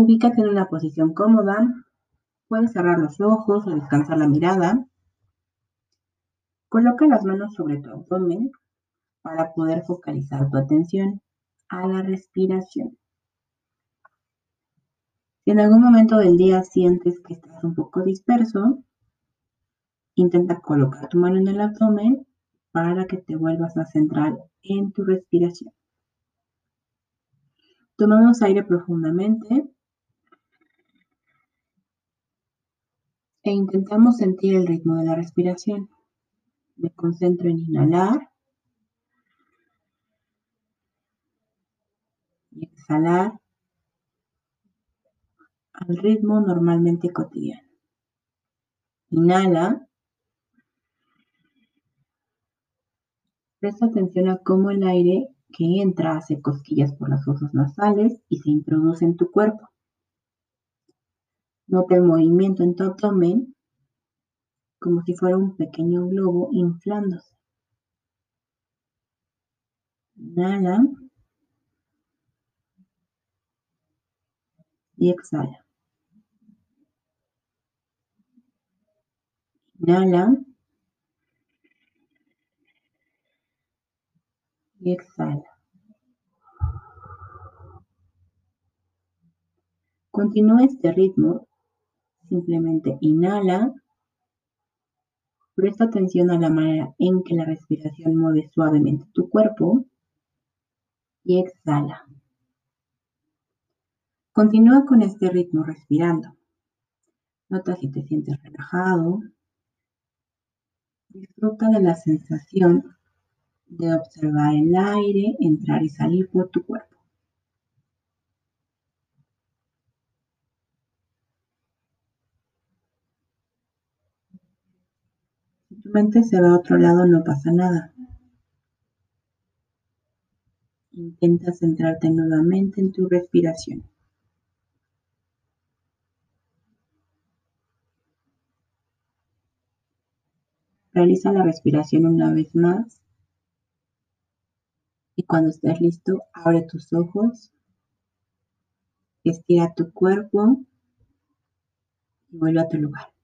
Ubícate en una posición cómoda. Puedes cerrar los ojos o descansar la mirada. Coloca las manos sobre tu abdomen para poder focalizar tu atención a la respiración. Si en algún momento del día sientes que estás un poco disperso, intenta colocar tu mano en el abdomen para que te vuelvas a centrar en tu respiración. Tomamos aire profundamente e intentamos sentir el ritmo de la respiración. Me concentro en inhalar y exhalar al ritmo normalmente cotidiano. Inhala. Presta atención a cómo el aire que entra hace cosquillas por las fosas nasales y se introduce en tu cuerpo. Nota el movimiento en tu abdomen como si fuera un pequeño globo inflándose. Inhala y exhala. Inhala y exhala. Continúa este ritmo. Simplemente inhala. Presta atención a la manera en que la respiración mueve suavemente tu cuerpo. Y exhala. Continúa con este ritmo respirando. Nota si te sientes relajado, Disfruta de la sensación de observar el aire entrar y salir por tu cuerpo. Si tu mente se va a otro lado, no pasa nada. Intenta centrarte nuevamente en tu respiración. Realiza la respiración una vez más. Y cuando estés listo, abre tus ojos, estira tu cuerpo y vuelve a tu lugar.